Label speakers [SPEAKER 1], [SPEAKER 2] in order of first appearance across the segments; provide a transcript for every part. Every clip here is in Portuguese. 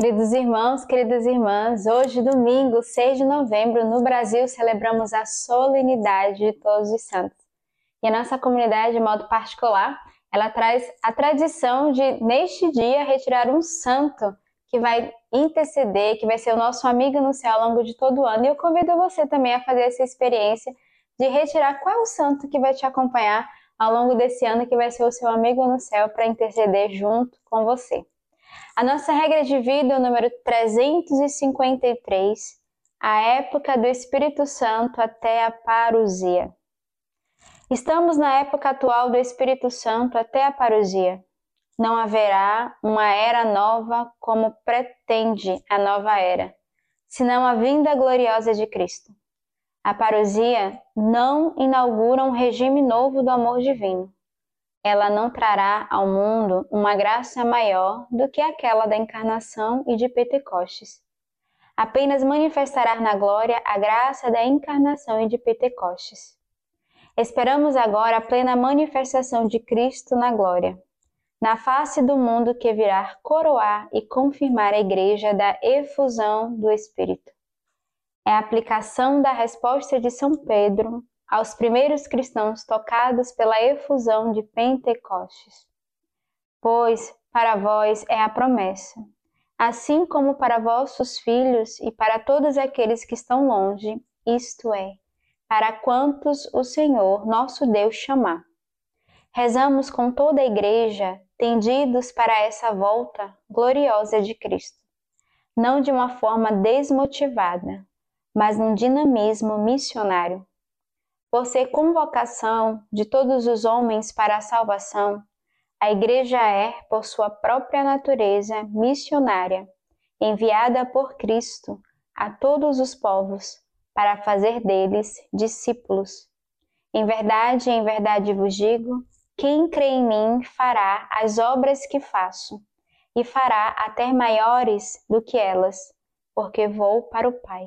[SPEAKER 1] Queridos irmãos, queridas irmãs, hoje, domingo, 6 de novembro, no Brasil, celebramos a solenidade de Todos os Santos. E a nossa comunidade, de modo particular, ela traz a tradição de, neste dia, retirar um santo que vai interceder, que vai ser o nosso amigo no céu ao longo de todo o ano. E eu convido você também a fazer essa experiência de retirar qual o santo que vai te acompanhar ao longo desse ano, que vai ser o seu amigo no céu para interceder junto com você. A nossa regra de vida é o número 353, a época do Espírito Santo até a parousia. Estamos na época atual do Espírito Santo até a parousia. Não haverá uma era nova como pretende a nova era, senão a vinda gloriosa de Cristo. A parousia não inaugura um regime novo do amor divino ela não trará ao mundo uma graça maior do que aquela da encarnação e de Pentecostes. Apenas manifestará na glória a graça da encarnação e de Pentecostes. Esperamos agora a plena manifestação de Cristo na glória, na face do mundo que virá coroar e confirmar a Igreja da efusão do Espírito. É a aplicação da resposta de São Pedro aos primeiros cristãos tocados pela efusão de Pentecostes. Pois para vós é a promessa, assim como para vossos filhos e para todos aqueles que estão longe, isto é, para quantos o Senhor nosso Deus chamar. Rezamos com toda a Igreja, tendidos para essa volta gloriosa de Cristo, não de uma forma desmotivada, mas num dinamismo missionário por ser convocação de todos os homens para a salvação, a Igreja é, por sua própria natureza missionária, enviada por Cristo a todos os povos para fazer deles discípulos. Em verdade, em verdade vos digo: quem crê em mim fará as obras que faço, e fará até maiores do que elas, porque vou para o Pai.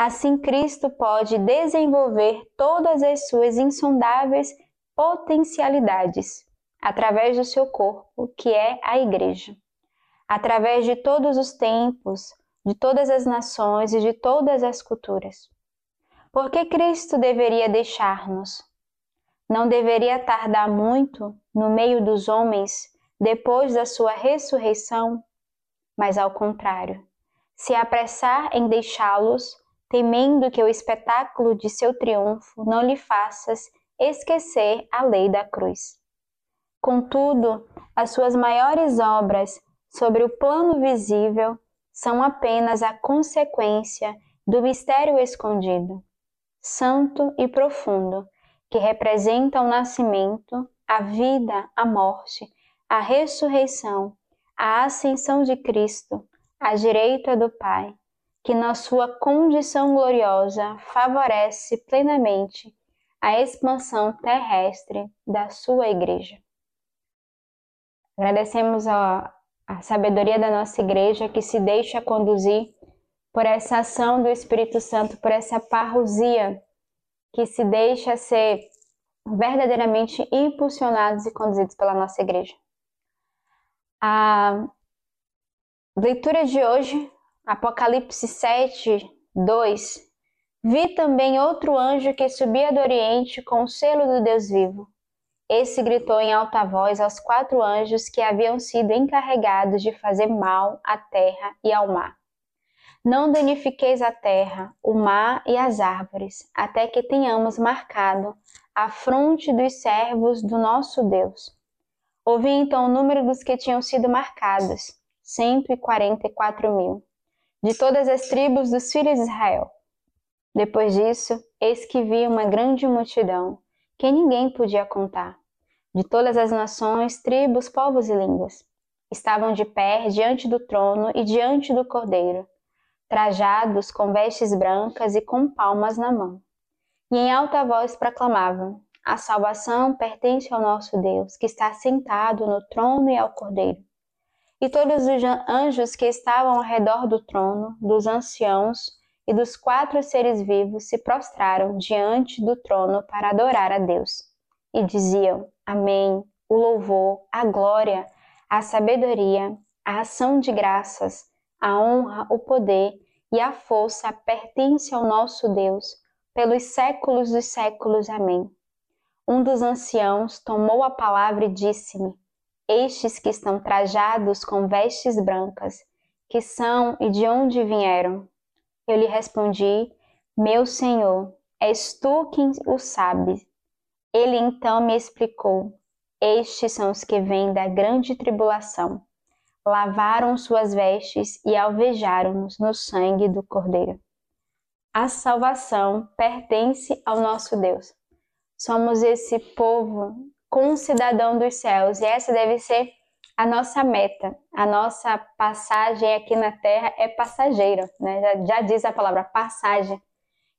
[SPEAKER 1] Assim, Cristo pode desenvolver todas as suas insondáveis potencialidades através do seu corpo, que é a Igreja, através de todos os tempos, de todas as nações e de todas as culturas. Por que Cristo deveria deixar-nos? Não deveria tardar muito no meio dos homens depois da sua ressurreição, mas ao contrário, se apressar em deixá-los temendo que o espetáculo de seu triunfo não lhe faças esquecer a lei da cruz. Contudo, as suas maiores obras sobre o plano visível são apenas a consequência do mistério escondido, santo e profundo, que representa o nascimento, a vida, a morte, a ressurreição, a ascensão de Cristo à direita do Pai que na sua condição gloriosa favorece plenamente a expansão terrestre da sua igreja. Agradecemos a, a sabedoria da nossa igreja que se deixa conduzir por essa ação do Espírito Santo, por essa parrosia que se deixa ser verdadeiramente impulsionados e conduzidos pela nossa igreja. A leitura de hoje Apocalipse 7, 2. Vi também outro anjo que subia do Oriente com o selo do Deus vivo. Esse gritou em alta voz aos quatro anjos que haviam sido encarregados de fazer mal à terra e ao mar. Não danifiqueis a terra, o mar e as árvores, até que tenhamos marcado a fronte dos servos do nosso Deus. Ouvi então o número dos que tinham sido marcados, cento e quarenta e quatro mil de todas as tribos dos filhos de Israel. Depois disso, eis que vi uma grande multidão, que ninguém podia contar, de todas as nações, tribos, povos e línguas. Estavam de pé diante do trono e diante do cordeiro, trajados com vestes brancas e com palmas na mão. E em alta voz proclamavam: A salvação pertence ao nosso Deus, que está sentado no trono e ao cordeiro. E todos os anjos que estavam ao redor do trono, dos anciãos e dos quatro seres vivos se prostraram diante do trono para adorar a Deus. E diziam: Amém. O louvor, a glória, a sabedoria, a ação de graças, a honra, o poder e a força pertence ao nosso Deus, pelos séculos dos séculos. Amém. Um dos anciãos tomou a palavra e disse-me: Estes que estão trajados com vestes brancas, que são e de onde vieram? Eu lhe respondi: Meu Senhor, és tu quem o sabe. Ele então me explicou: Estes são os que vêm da grande tribulação lavaram suas vestes e alvejaram-nos no sangue do Cordeiro. A salvação pertence ao nosso Deus. Somos esse povo concidadão dos céus e essa deve ser a nossa meta. A nossa passagem aqui na terra é passageira, né? já, já diz a palavra passagem.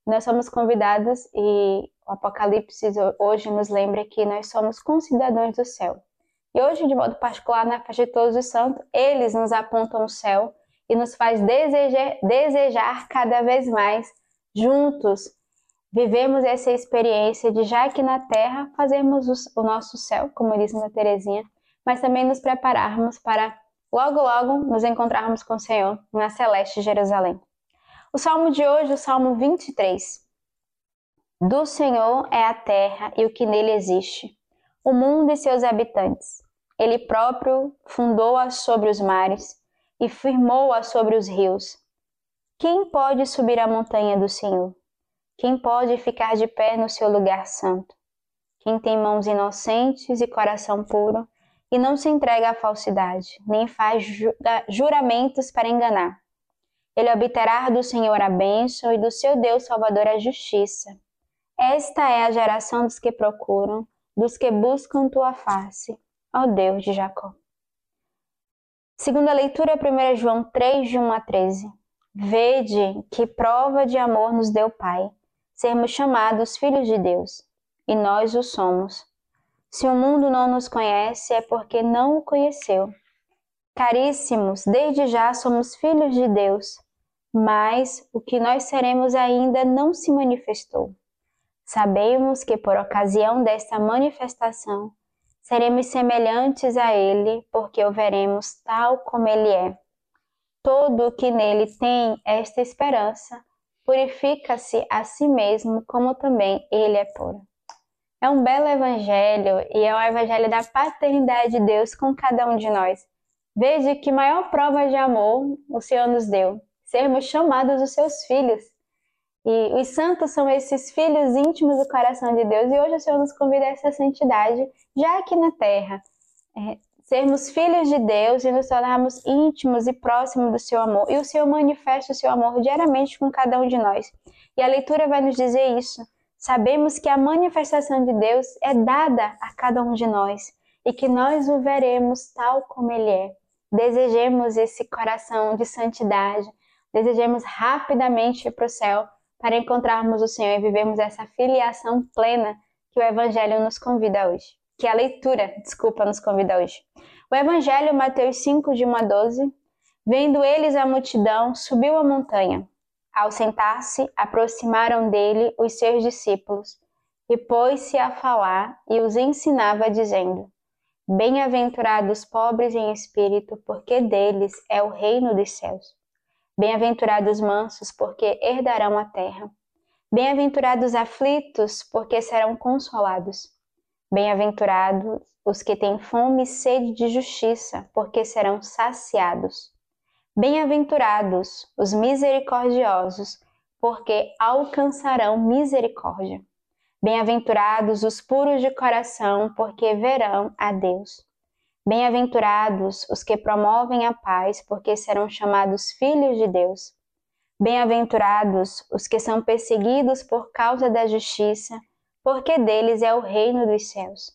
[SPEAKER 1] Nós somos convidados e o Apocalipse hoje nos lembra que nós somos concidadãos do céu. E hoje, de modo particular, na festa de Todos os Santos, eles nos apontam o céu e nos faz desejar, desejar cada vez mais juntos vivemos essa experiência de já aqui na Terra fazermos o, o nossa céu, como diz Santa Teresinha, mas também nos prepararmos para logo logo nos encontrarmos com o Senhor na celeste Jerusalém. O salmo de hoje, o salmo 23. Do Senhor é a terra e o que nele existe, o mundo e seus habitantes. Ele próprio fundou-a sobre os mares e firmou-a sobre os rios. Quem pode subir a montanha do Senhor? Quem pode ficar de pé no seu lugar santo? Quem tem mãos inocentes e coração puro e não se entrega à falsidade, nem faz juramentos para enganar. Ele obterá do Senhor a bênção e do seu Deus Salvador a justiça. Esta é a geração dos que procuram, dos que buscam tua face ó Deus de Jacó. Segunda leitura, 1 João 3, de 1 a 13. Vede que prova de amor nos deu Pai, sermos chamados filhos de Deus, e nós o somos. Se o mundo não nos conhece, é porque não o conheceu. Caríssimos, desde já somos filhos de Deus, mas o que nós seremos ainda não se manifestou. Sabemos que por ocasião desta manifestação seremos semelhantes a Ele, porque o veremos tal como Ele é. Todo o que nele tem esta esperança purifica-se a si mesmo, como também Ele é puro. É um belo evangelho e é o evangelho da paternidade de Deus com cada um de nós. Veja que maior prova de amor o Senhor nos deu, sermos chamados os seus filhos. E os santos são esses filhos íntimos do coração de Deus, e hoje o Senhor nos convida a essa santidade, já aqui na terra. É, sermos filhos de Deus e nos tornarmos íntimos e próximos do seu amor. E o Senhor manifesta o seu amor diariamente com cada um de nós. E a leitura vai nos dizer isso. Sabemos que a manifestação de Deus é dada a cada um de nós e que nós o veremos tal como ele é. Desejemos esse coração de santidade, desejemos rapidamente ir para o céu para encontrarmos o Senhor e vivermos essa filiação plena que o Evangelho nos convida hoje. Que a leitura, desculpa, nos convida hoje. O Evangelho, Mateus 5, de 1 a 12. Vendo eles a multidão, subiu a montanha. Ao sentar-se, aproximaram dele os seus discípulos, e pôs-se a falar e os ensinava, dizendo: Bem-aventurados pobres em espírito, porque deles é o reino dos céus. Bem-aventurados mansos, porque herdarão a terra. Bem-aventurados aflitos, porque serão consolados. Bem-aventurados os que têm fome e sede de justiça, porque serão saciados. Bem-aventurados os misericordiosos, porque alcançarão misericórdia. Bem-aventurados os puros de coração, porque verão a Deus. Bem-aventurados os que promovem a paz, porque serão chamados filhos de Deus. Bem-aventurados os que são perseguidos por causa da justiça, porque deles é o reino dos céus.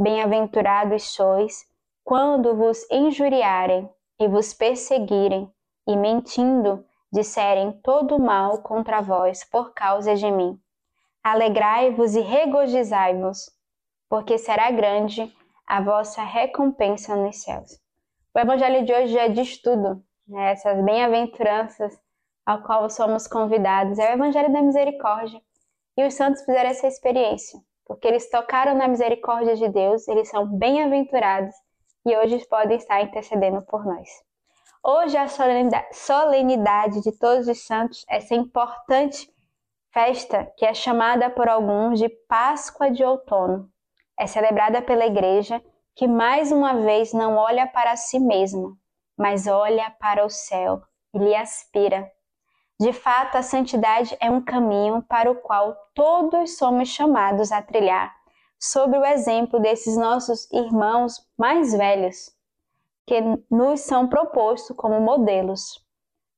[SPEAKER 1] Bem-aventurados sois quando vos injuriarem e vos perseguirem, e mentindo disserem todo mal contra vós por causa de mim. Alegrai-vos e regozijai-vos, porque será grande a vossa recompensa nos céus. O evangelho de hoje já diz tudo, né? essas bem-aventuranças ao qual somos convidados. É o evangelho da misericórdia. E os santos fizeram essa experiência, porque eles tocaram na misericórdia de Deus, eles são bem-aventurados e hoje podem estar intercedendo por nós. Hoje a solenidade de Todos os Santos, essa importante festa que é chamada por alguns de Páscoa de Outono, é celebrada pela Igreja que mais uma vez não olha para si mesma, mas olha para o céu e lhe aspira. De fato, a santidade é um caminho para o qual todos somos chamados a trilhar, sob o exemplo desses nossos irmãos mais velhos, que nos são propostos como modelos,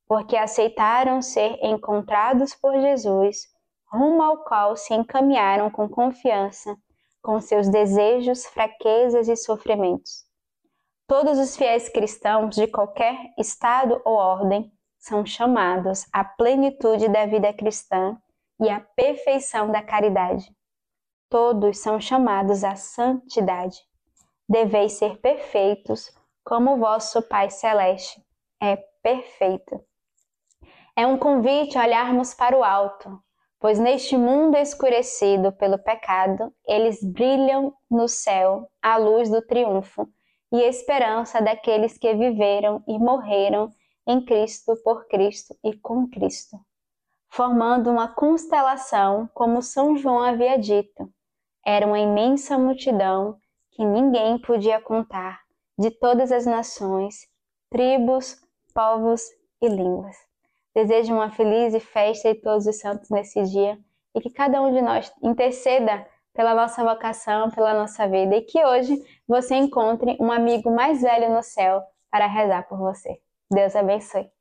[SPEAKER 1] porque aceitaram ser encontrados por Jesus, rumo ao qual se encaminharam com confiança com seus desejos, fraquezas e sofrimentos. Todos os fiéis cristãos de qualquer estado ou ordem são chamados à plenitude da vida cristã e à perfeição da caridade. Todos são chamados à santidade. Deveis ser perfeitos, como vosso Pai Celeste é perfeito. É um convite a olharmos para o alto, pois neste mundo escurecido pelo pecado, eles brilham no céu a luz do triunfo e esperança daqueles que viveram e morreram em Cristo, por Cristo e com Cristo, formando uma constelação, como São João havia dito. Era uma imensa multidão que ninguém podia contar, de todas as nações, tribos, povos e línguas. Desejo uma feliz festa de todos os santos nesse dia e que cada um de nós interceda pela nossa vocação, pela nossa vida e que hoje você encontre um amigo mais velho no céu para rezar por você. Deus abençoe.